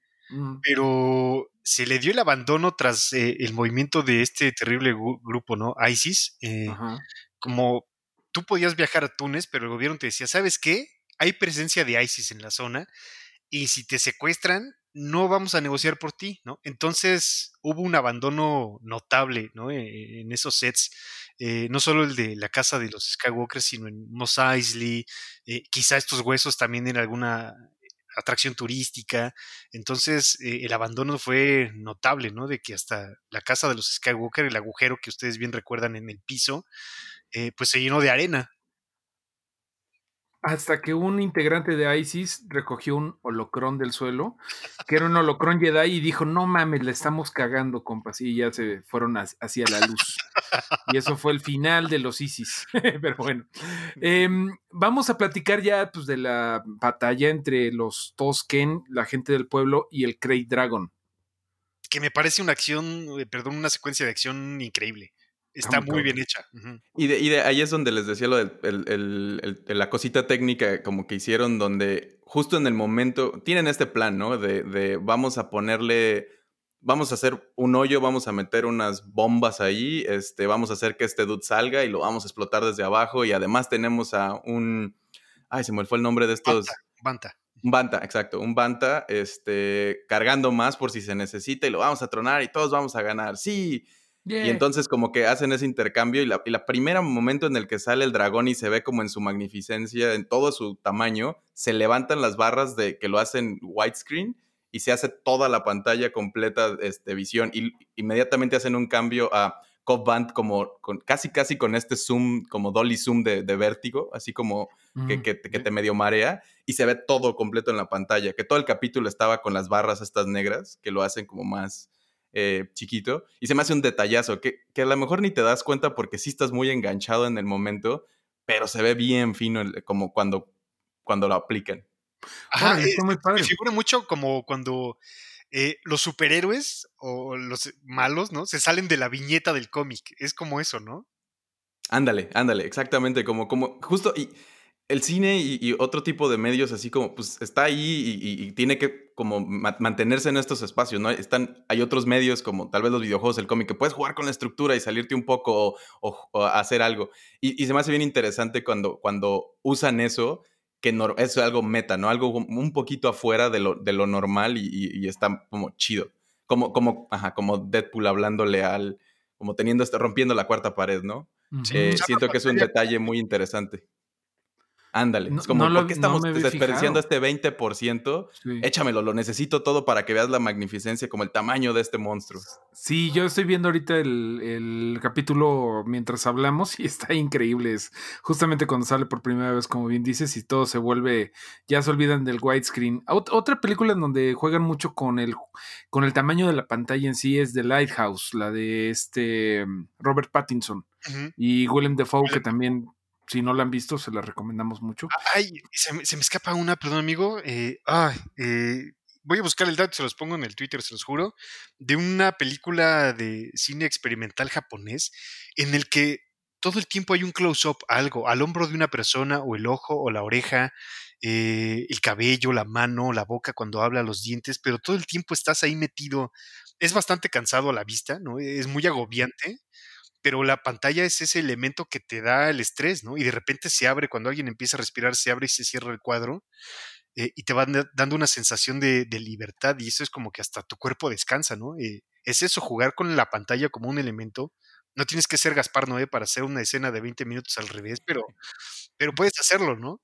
pero se le dio el abandono tras eh, el movimiento de este terrible grupo, ¿no? ISIS. Eh, como tú podías viajar a Túnez, pero el gobierno te decía, ¿sabes qué? Hay presencia de ISIS en la zona y si te secuestran, no vamos a negociar por ti, ¿no? Entonces hubo un abandono notable, ¿no? E, en esos sets, eh, no solo el de la casa de los Skywalker, sino en Mos Eisley, eh, quizá estos huesos también en alguna atracción turística. Entonces eh, el abandono fue notable, ¿no? De que hasta la casa de los Skywalker, el agujero que ustedes bien recuerdan en el piso, pues se llenó de arena, hasta que un integrante de ISIS recogió un holocrón del suelo, que era un holocrón Jedi, y dijo, no mames, le estamos cagando, compas, y ya se fueron hacia la luz. Y eso fue el final de los ISIS. Pero bueno, em, vamos a platicar ya pues, de la batalla entre los Tosken, la gente del pueblo, y el Krayt Dragon. Que me parece una acción, eh, perdón, una secuencia de acción increíble. Está muy bien hecha. y, de, ahí es donde les decía lo de la cosita técnica como que hicieron, donde justo en el momento, tienen este plan, ¿no? De, vamos a ponerle, vamos a hacer un hoyo, vamos a meter unas bombas ahí, este, vamos a hacer que este dude salga y lo vamos a explotar desde abajo y además tenemos a un, ay, se me fue el nombre de estos. Banta. Un Banta, exacto, un Banta, este, cargando más por si se necesita y lo vamos a tronar y todos vamos a ganar. Sí, y entonces como que hacen ese intercambio y la, y primera momento en el que sale el dragón y se ve como en su magnificencia, en todo su tamaño, se levantan las barras de que lo hacen widescreen y se hace toda la pantalla completa de este, visión y inmediatamente hacen un cambio a Cop Band como con, casi casi con este zoom, como dolly zoom de, vértigo, así como que, que, te medio marea y se ve todo completo en la pantalla, que todo el capítulo estaba con las barras estas negras que lo hacen como más eh, chiquito y se me hace un detallazo que, que, a lo mejor ni te das cuenta porque sí estás muy enganchado en el momento, pero se ve bien fino como cuando, cuando lo aplican. Ajá, eh, me figura mucho como cuando eh, los superhéroes o los malos, ¿no? Se salen de la viñeta del cómic. Es como eso, ¿no? Ándale, ándale, exactamente, como, como, justo, y el cine y, otro tipo de medios así como, pues está ahí y, tiene que como mantenerse en estos espacios, ¿no? Están, hay otros medios como tal vez los videojuegos, el cómic, que puedes jugar con la estructura y salirte un poco o, hacer algo. Y, se me hace bien interesante cuando, cuando usan eso, que es algo meta, ¿no? Algo un poquito afuera de lo, de lo normal y, está como chido. Como, como, ajá, como Deadpool hablándole al, como teniendo, este, rompiendo la cuarta pared, ¿no? Eh, siento que es un detalle muy interesante. Ándale. es como, ¿por qué estamos desperdiciando este 20%? Échamelo, lo necesito todo para que veas la magnificencia, como el tamaño de este monstruo. Sí, yo estoy viendo ahorita el, capítulo mientras hablamos y está increíble. Es justamente cuando sale por primera vez, como bien dices, y todo se vuelve, ya se olvidan del widescreen. otra película en donde juegan mucho con el, con el tamaño de la pantalla en sí es The Lighthouse, la de este Robert Pattinson. Y Willem Dafoe, que también si no la han visto, se la recomendamos mucho. Ay, se me, escapa una, perdón, amigo. Eh, eh, voy a buscar el dato, se los pongo en el Twitter, se los juro, de una película de cine experimental japonés en el que todo el tiempo hay un close-up, algo, al hombro de una persona, o el ojo, o la oreja, eh, el cabello, la mano, la boca cuando habla, los dientes, pero todo el tiempo estás ahí metido. Es bastante cansado a la vista, ¿no? Es muy agobiante pero la pantalla es ese elemento que te da el estrés, ¿no? Y de repente se abre, cuando alguien empieza a respirar, se abre y se cierra el cuadro eh, y te va dando una sensación de, libertad y eso es como que hasta tu cuerpo descansa, ¿no? Eh, es eso, jugar con la pantalla como un elemento. No tienes que ser Gaspar Noé para hacer una escena de 20 minutos al revés, pero, pero puedes hacerlo, ¿no?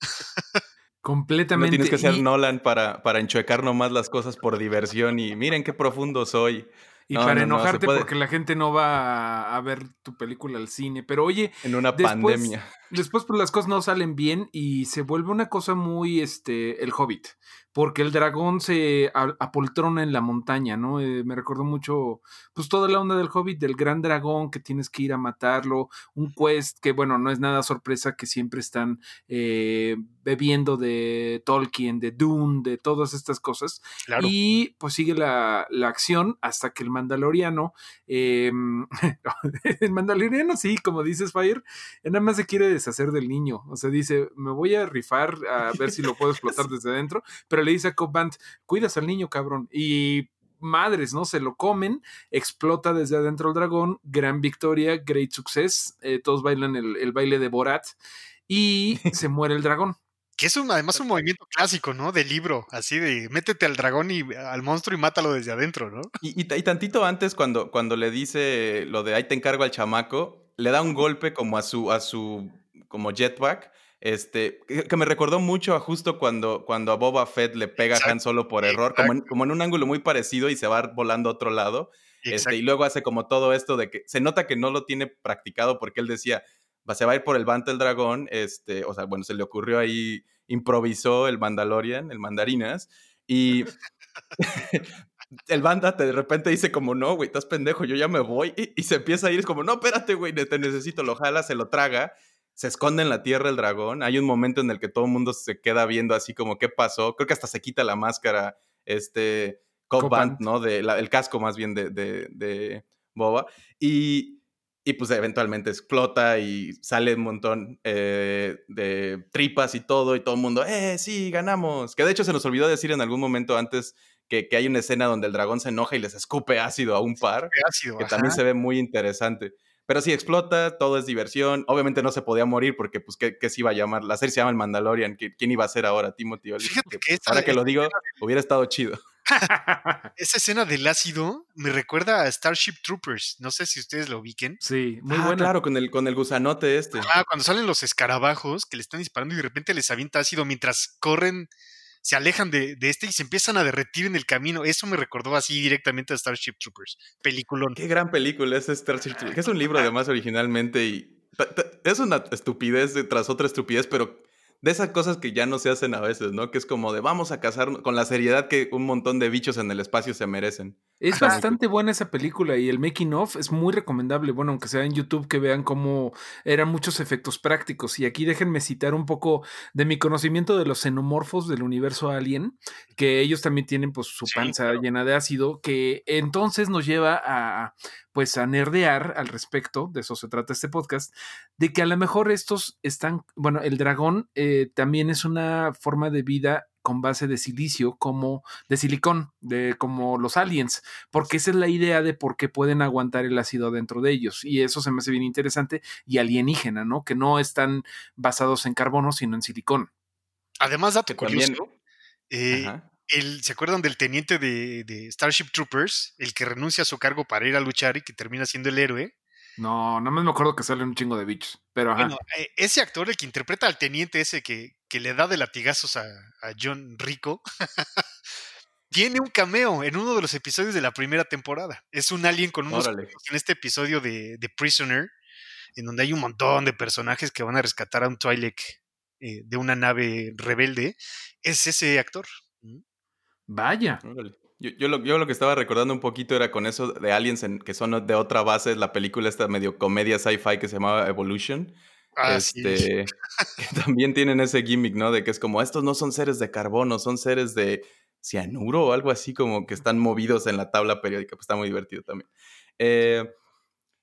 Completamente. No tienes que ser Nolan para, para enchuecar nomás las cosas por diversión y miren qué profundo soy. Y para enojarte porque la gente no va a, ver tu película al cine. Pero oye. En una pandemia. después pues las cosas no salen bien y se vuelve una cosa muy, este, el hobbit, porque el dragón se apoltrona en la montaña, ¿no? Eh, me recordó mucho, pues toda la onda del hobbit, del gran dragón que tienes que ir a matarlo, un quest que, bueno, no es nada sorpresa que siempre están eh, bebiendo de Tolkien, de Dune, de todas estas cosas. Y pues sigue la, la, acción hasta que el mandaloriano, el mandaloriano sí, como dices, Fire, nada más se quiere deshacer del niño, o sea, dice, me voy a rifar a ver si lo puedo explotar desde adentro, pero le dice a Cobb Band, cuidas al niño, cabrón. Y madres, ¿no? Se lo comen, explota desde adentro el dragón, gran victoria, great success, eh, todos bailan el, baile de Borat y se muere el dragón. Que es un, además un movimiento clásico, ¿no? De libro, así de métete al dragón y al monstruo y mátalo desde adentro, ¿no? Y, y, tantito antes, cuando, cuando le dice lo de ahí te encargo al chamaco, le da un golpe como a su, a su como jetpack este, que, me recordó mucho a justo cuando, cuando a Boba Fett le pega a Han Solo por error, como en, como en, un ángulo muy parecido y se va volando a otro lado. Este, y luego hace como todo esto de que se nota que no lo tiene practicado porque él decía, va, se va a ir por el Bante el dragón, este, o sea, bueno, se le ocurrió ahí, improvisó el Mandalorian, el Mandarinas, y el banda de repente dice como, no, güey, estás pendejo, yo ya me voy, y, y se empieza a ir, es como, no, espérate, güey, te necesito, lo jala, se lo traga, se esconde en la tierra el dragón. Hay un momento en el que todo el mundo se queda viendo así como qué pasó. Creo que hasta se quita la máscara, este, Cobb ¿no? De, el casco más bien de, de, Boba. Y, y, pues eventualmente explota y sale un montón eh, de tripas y todo, y todo el mundo, ¡eh, sí, ganamos! Que de hecho se nos olvidó decir en algún momento antes que, que hay una escena donde el dragón se enoja y les escupe ácido a un par, que también se ve muy interesante. Pero sí, explota, todo es diversión. Obviamente no se podía morir porque, pues, ¿qué, se iba a llamar? La serie se llama El Mandalorian. ¿Quién iba a ser ahora? Timothy que ahora que lo digo, hubiera estado chido. Esa escena del ácido me recuerda a Starship Troopers. No sé si ustedes lo ubiquen. Sí, muy ah, claro, con el, con el gusanote este. Ah, cuando salen los escarabajos que le están disparando y de repente les avienta ácido mientras corren se alejan de, este y se empiezan a derretir en el camino. Eso me recordó así directamente a Starship Troopers. Peliculón. Qué gran película es Starship Troopers. es un libro además originalmente y es una estupidez tras otra estupidez, pero de esas cosas que ya no se hacen a veces, ¿no? Que es como de vamos a cazar con la seriedad que un montón de bichos en el espacio se merecen. Es bastante buena esa película y el making of es muy recomendable. Bueno, aunque sea en YouTube, que vean cómo eran muchos efectos prácticos. Y aquí déjenme citar un poco de mi conocimiento de los xenomorfos del universo Alien, que ellos también tienen pues su panza llena de ácido, que entonces nos lleva a pues a nerdear al respecto, de eso se trata este podcast, de que a lo mejor estos están, bueno, el dragón eh, también es una forma de vida con base de silicio, como de silicón, de como los aliens, porque esa es la idea de por qué pueden aguantar el ácido dentro de ellos. Y eso se me hace bien interesante y alienígena, ¿no? Que no están basados en carbono, sino en silicón. Además, dato curioso, eh, ¿se acuerdan del teniente de, Starship Troopers? El que renuncia a su cargo para ir a luchar y que termina siendo el héroe. No, no me acuerdo que sale un chingo de bichos. Pero Bueno, eh, ese actor, el que interpreta al teniente ese que, que le da de latigazos a, John Rico, tiene un cameo en uno de los episodios de la primera temporada. Es un alien con unos. En este episodio de, de, Prisoner, en donde hay un montón de personajes que van a rescatar a un Twi'lek eh, de una nave rebelde. Es ese actor. Vaya. Yo, lo, yo, lo, que estaba recordando un poquito era con eso de aliens que son de otra base, la película esta medio comedia sci-fi que se llamaba Evolution. Ah, este, que también tienen ese gimmick, ¿no? De que es como, estos no son seres de carbono, son seres de cianuro o algo así como que están movidos en la tabla periódica. Pues está muy divertido también. Eh,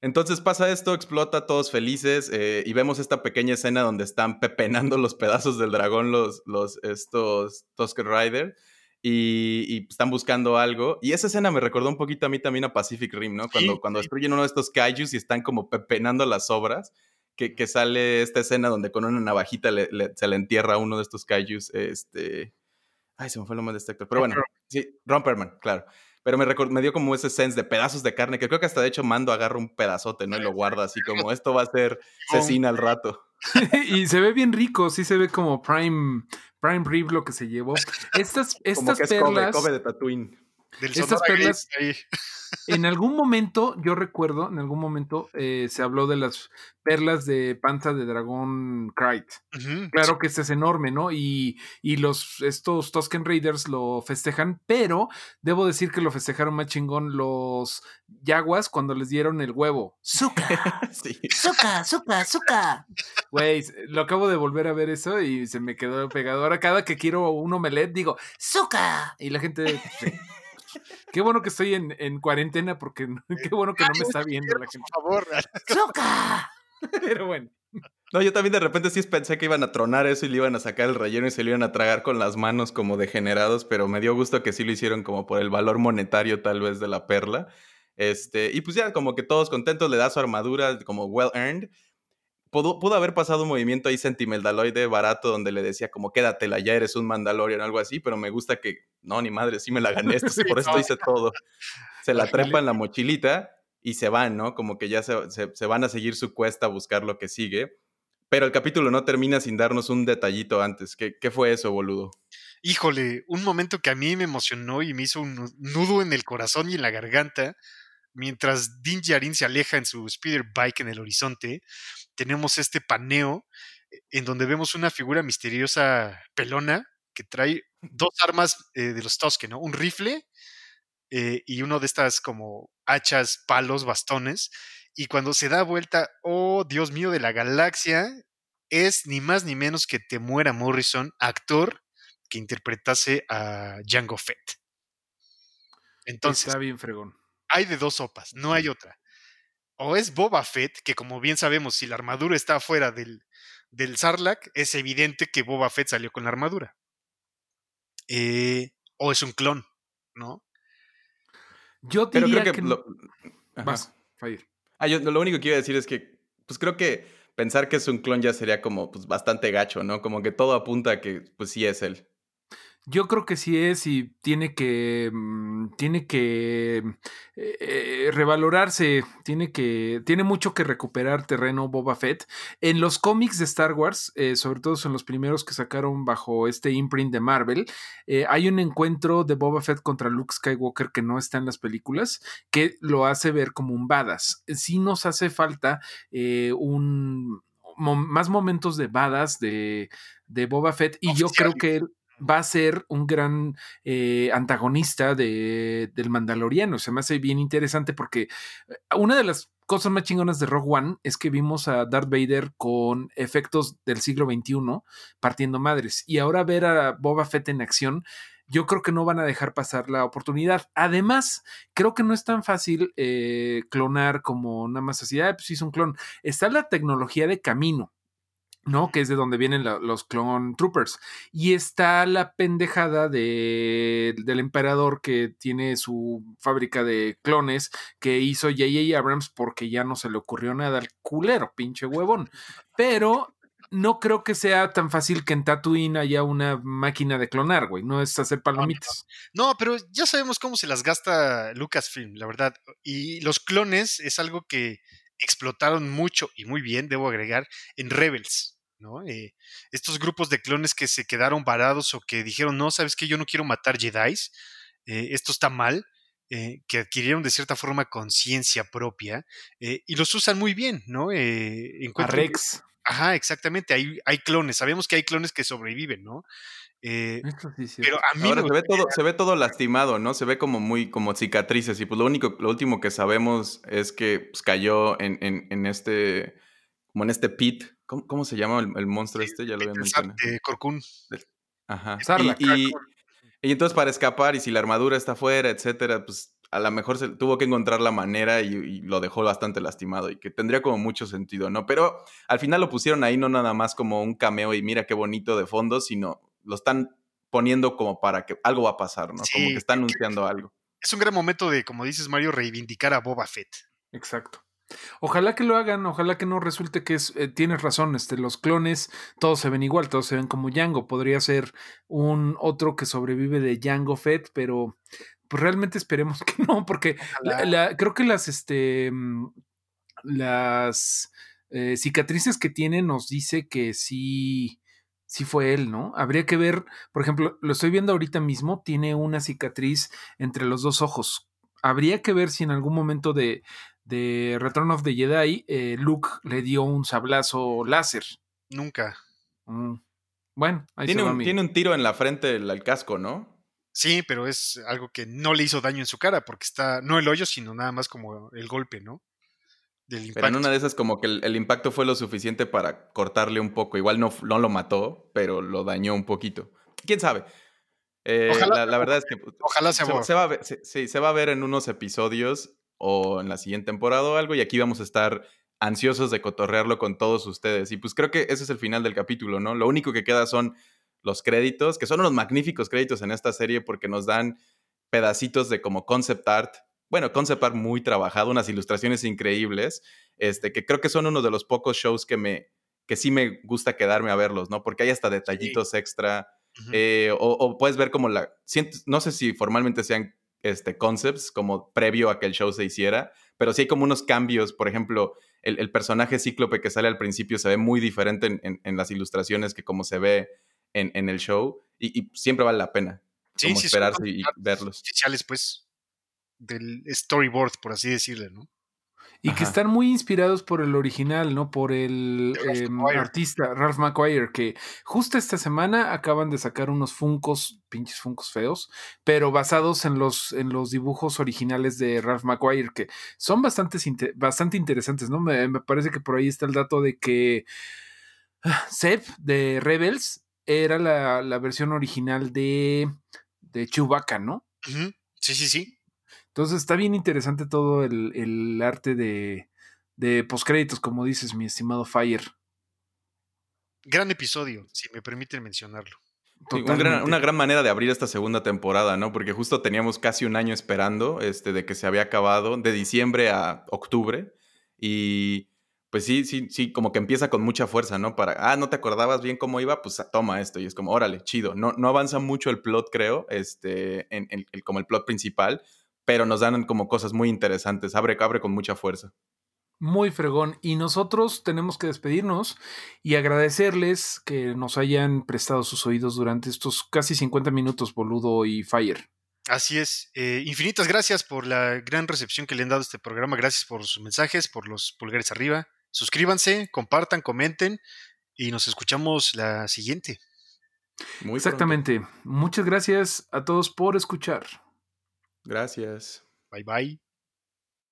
entonces pasa esto, explota, todos felices, eh, y vemos esta pequeña escena donde están pepenando los pedazos del dragón los, los estos Tusker Rider y, están buscando algo. Y esa escena me recordó un poquito a mí también a Pacific Rim, ¿no? Cuando, cuando destruyen uno de estos kaijus y están como pepenando las obras, que, que sale esta escena donde con una navajita se le entierra a uno de estos kaijus, este... Ay, se me fue el nombre de este actor. Pero bueno, sí, Romperman, claro. Pero me, me dio como ese sense de pedazos de carne, que creo que hasta de hecho Mando agarra un pedazote, ¿no? Y lo guarda así como, esto va a ser cecina al rato. y se ve bien rico, sí se ve como prime, prime rib lo que se llevó. Estas, estas como que perlas. Es Kobe, de Tatooine. Del Estas perlas-. En algún momento, yo recuerdo, en algún momento eh, se habló de las perlas de panza de dragón. Ujú, Claro que este es enorme, ¿no? Y, y los, estos Tusken Raiders lo festejan, pero debo decir que lo festejaron más chingón los Yaguas cuando les dieron el huevo. Zuka, Sí. Zuka, Zuka, Zuka. Güey, lo acabo de volver a ver eso y se me quedó pegado. Ahora cada que quiero un omelette digo, Zuka. y la gente... Qué bueno que estoy en, en cuarentena porque no- qué bueno que no me está viendo la gente. Por favor. Pero bueno. No, yo también de repente sí pensé que iban a tronar eso y le iban a sacar el relleno y se lo iban a tragar con las manos como degenerados, pero me dio gusto que sí lo hicieron como por el valor monetario tal vez de la perla. Este, y pues ya como que todos contentos, le da su armadura como well earned. Pudo, pudo haber pasado un movimiento ahí sentimentaloide barato donde le decía como quédatela, ya eres un Mandalorian o algo así, pero me gusta que, no, ni madre, sí me la gané, esto, por esto hice todo. Se la trepa en la mochilita y se van, ¿no? Como que ya se, se- se van a seguir su cuesta a buscar lo que sigue. Pero el capítulo no termina sin darnos un detallito antes. ¿Qué, qué fue eso, boludo? Híjole, un momento que a mí me emocionó y me hizo un nu- nudo en el corazón y en la garganta. Mientras Din Djarin se aleja en su speeder bike en el horizonte, tenemos este paneo eh, en donde vemos una figura misteriosa pelona que trae dos armas eh, de los Tusken, ¿no? Un rifle eh, y uno de estas como hachas, palos, bastones. Y cuando se da vuelta, oh Dios mío de la galaxia, es ni más ni menos que Temuera Morrison, actor que interpretase a Django Fett. Entonces, está bien fregón. Hay de dos sopas, no hay otra. O es Boba Fett, que como bien sabemos, si la armadura está afuera del, del Sarlacc, es evidente que Boba Fett salió con la armadura. Eh, o es un clon, ¿no? Yo Pero diría creo que... que... lo-. Vas. Ah, yo lo único que iba a decir es que, pues creo que pensar que es un clon ya sería como pues, bastante gacho, ¿no? Como que todo apunta a que pues sí es él. Yo creo que sí es y tiene que mm, tiene que eh, eh, revalorarse, tiene que tiene mucho que recuperar terreno Boba Fett. En los cómics de Star Wars, eh, sobre todo en los primeros que sacaron bajo este imprint de Marvel, eh, hay un encuentro de Boba Fett contra Luke Skywalker que no está en las películas, que lo hace ver como un badass. Sí nos hace falta un más momentos de badass de, de Boba Fett y yo creo que él va a ser un gran eh, antagonista de, del Mandaloriano. Se me hace bien interesante porque eh, una de las cosas más chingonas de Rogue One es que vimos a Darth Vader con efectos del siglo XXI partiendo madres. Y ahora ver a Boba Fett en acción, yo creo que no van a dejar pasar la oportunidad. Además, creo que no es tan fácil eh, clonar como nada más así, ah, pues hizo un clon. Está la tecnología de camino. ¿No? Que es de donde vienen la, los Clone Troopers. Y está la pendejada de, del emperador que tiene su fábrica de clones que hizo J.J. Abrams porque ya no se le ocurrió nada al culero, pinche huevón. Pero no creo que sea tan fácil que en Tatooine haya una máquina de clonar, güey. No es hacer palomitas. No, pero ya sabemos cómo se las gasta Lucasfilm, la verdad. Y los clones es algo que explotaron mucho y muy bien, debo agregar, en Rebels. ¿No? Eh, estos grupos de clones que se quedaron varados o que dijeron, no, sabes que yo no quiero matar Jedi, eh, esto está mal, eh, que adquirieron de cierta forma conciencia propia eh, y los usan muy bien, ¿no? Eh, A Rex. Ajá, exactamente, hay, hay clones, sabemos que hay clones que sobreviven, ¿no? Eh, Esto sí es pero a mí Ahora se ve todo, se ve todo lastimado, ¿no? Se ve como muy, como cicatrices. Y pues lo único, lo último que sabemos es que pues, cayó en, en, en este, como en este pit. ¿Cómo, cómo se llama el, el monstruo este? Ya lo habían pensar mencionado. de Corcún. Ajá. Y, y, y entonces para escapar, y si la armadura está afuera, etcétera, pues a lo mejor se tuvo que encontrar la manera y, y lo dejó bastante lastimado y que tendría como mucho sentido, ¿no? Pero al final lo pusieron ahí no nada más como un cameo y mira qué bonito de fondo, sino lo están poniendo como para que algo va a pasar, ¿no? como Sí, que está que- anunciando algo. Es un gran momento de, como dices Mario, reivindicar a Boba Fett. Exacto. Ojalá que lo hagan, ojalá que no resulte que es, eh, tienes razón, este, los clones todos se ven igual, todos se ven como Django, podría ser un otro que sobrevive de Django Fett, pero pues realmente esperemos que no, porque la- la- creo que las, este, mm, las eh, cicatrices que tiene nos dice que sí, sí fue él, ¿no? Habría que ver, por ejemplo, lo estoy viendo ahorita mismo, tiene una cicatriz entre los dos ojos. Habría que ver si en algún momento de, de Return of the Jedi eh, Luke le dio un sablazo láser. Nunca. Mm. Bueno, ahí Tiene se va un, mi- tiene un tiro en la frente el, el casco, ¿no? Sí, pero es algo que no le hizo daño en su cara, porque está, no el hoyo, sino nada más como el golpe, ¿no? Del impacto. Pero en una de esas como que el, el impacto fue lo suficiente para cortarle un poco. Igual no, no lo mató, pero lo dañó un poquito. ¿Quién sabe? Eh, Ojalá la, verdad es que Ojalá sea se, Boba se va a ver, se- sí, se va a ver en unos episodios o en la siguiente temporada o algo y aquí vamos a estar ansiosos de cotorrearlo con todos ustedes. Y pues creo que ese es el final del capítulo, ¿no? Lo único que queda son los créditos, que son unos magníficos créditos en esta serie porque nos dan pedacitos de como concept art. Bueno, concept art muy trabajado, unas ilustraciones increíbles, este, que creo que son uno de los pocos shows que me que sí me gusta quedarme a verlos, ¿no? Porque hay hasta detallitos extra. Eh, o, o puedes ver como la. No sé si formalmente sean este, concepts, como previo a que el show se hiciera, pero sí hay como unos cambios. Por ejemplo, el, el personaje cíclope que sale al principio se ve muy diferente en, en- en las ilustraciones que como se ve en, en el show, y, y siempre vale la pena Sí, como sí, esperarse y, verlos. Oficiales, pues, del storyboard, por así decirle, ¿no? Y que están muy inspirados por el original, ¿no? Por el em, artista Ralph McQuire, que justo esta semana acaban de sacar unos funcos, pinches funcos feos, pero basados en los, en los dibujos originales de Ralph McQuire, que son bastante, bastante interesantes, ¿no? Me, me parece que por ahí está el dato de que ah, Zeb de Rebels era la, la versión original de, de Chewbacca, ¿no? Sí, sí, sí. Entonces está bien interesante todo el, el arte de, de postcréditos, como dices, mi estimado Fire. Gran episodio, si me permiten mencionarlo. Sí, un gran- Totalmente. una gran manera de abrir esta segunda temporada, ¿no? Porque justo teníamos casi un año esperando este, de que se había acabado, de diciembre a octubre. Y pues sí, sí, sí, como que empieza con mucha fuerza, ¿no? Para, ah, no te acordabas bien cómo iba, pues toma esto. Y es como, órale, chido. No, no avanza mucho el plot, creo, este, en, en- el- como el plot principal, pero nos dan como cosas muy interesantes. Abre, abre con mucha fuerza. Muy fregón. Y nosotros tenemos que despedirnos y agradecerles que nos hayan prestado sus oídos durante estos casi 50 minutos, boludo y Fire. Así es. Eh, infinitas gracias por la gran recepción que le han dado a este programa. Gracias por sus mensajes, por los pulgares arriba. Suscríbanse, compartan, comenten y nos escuchamos la siguiente. Muy pronto. Exactamente. Muchas gracias a todos por escuchar. Gracias. Bye bye.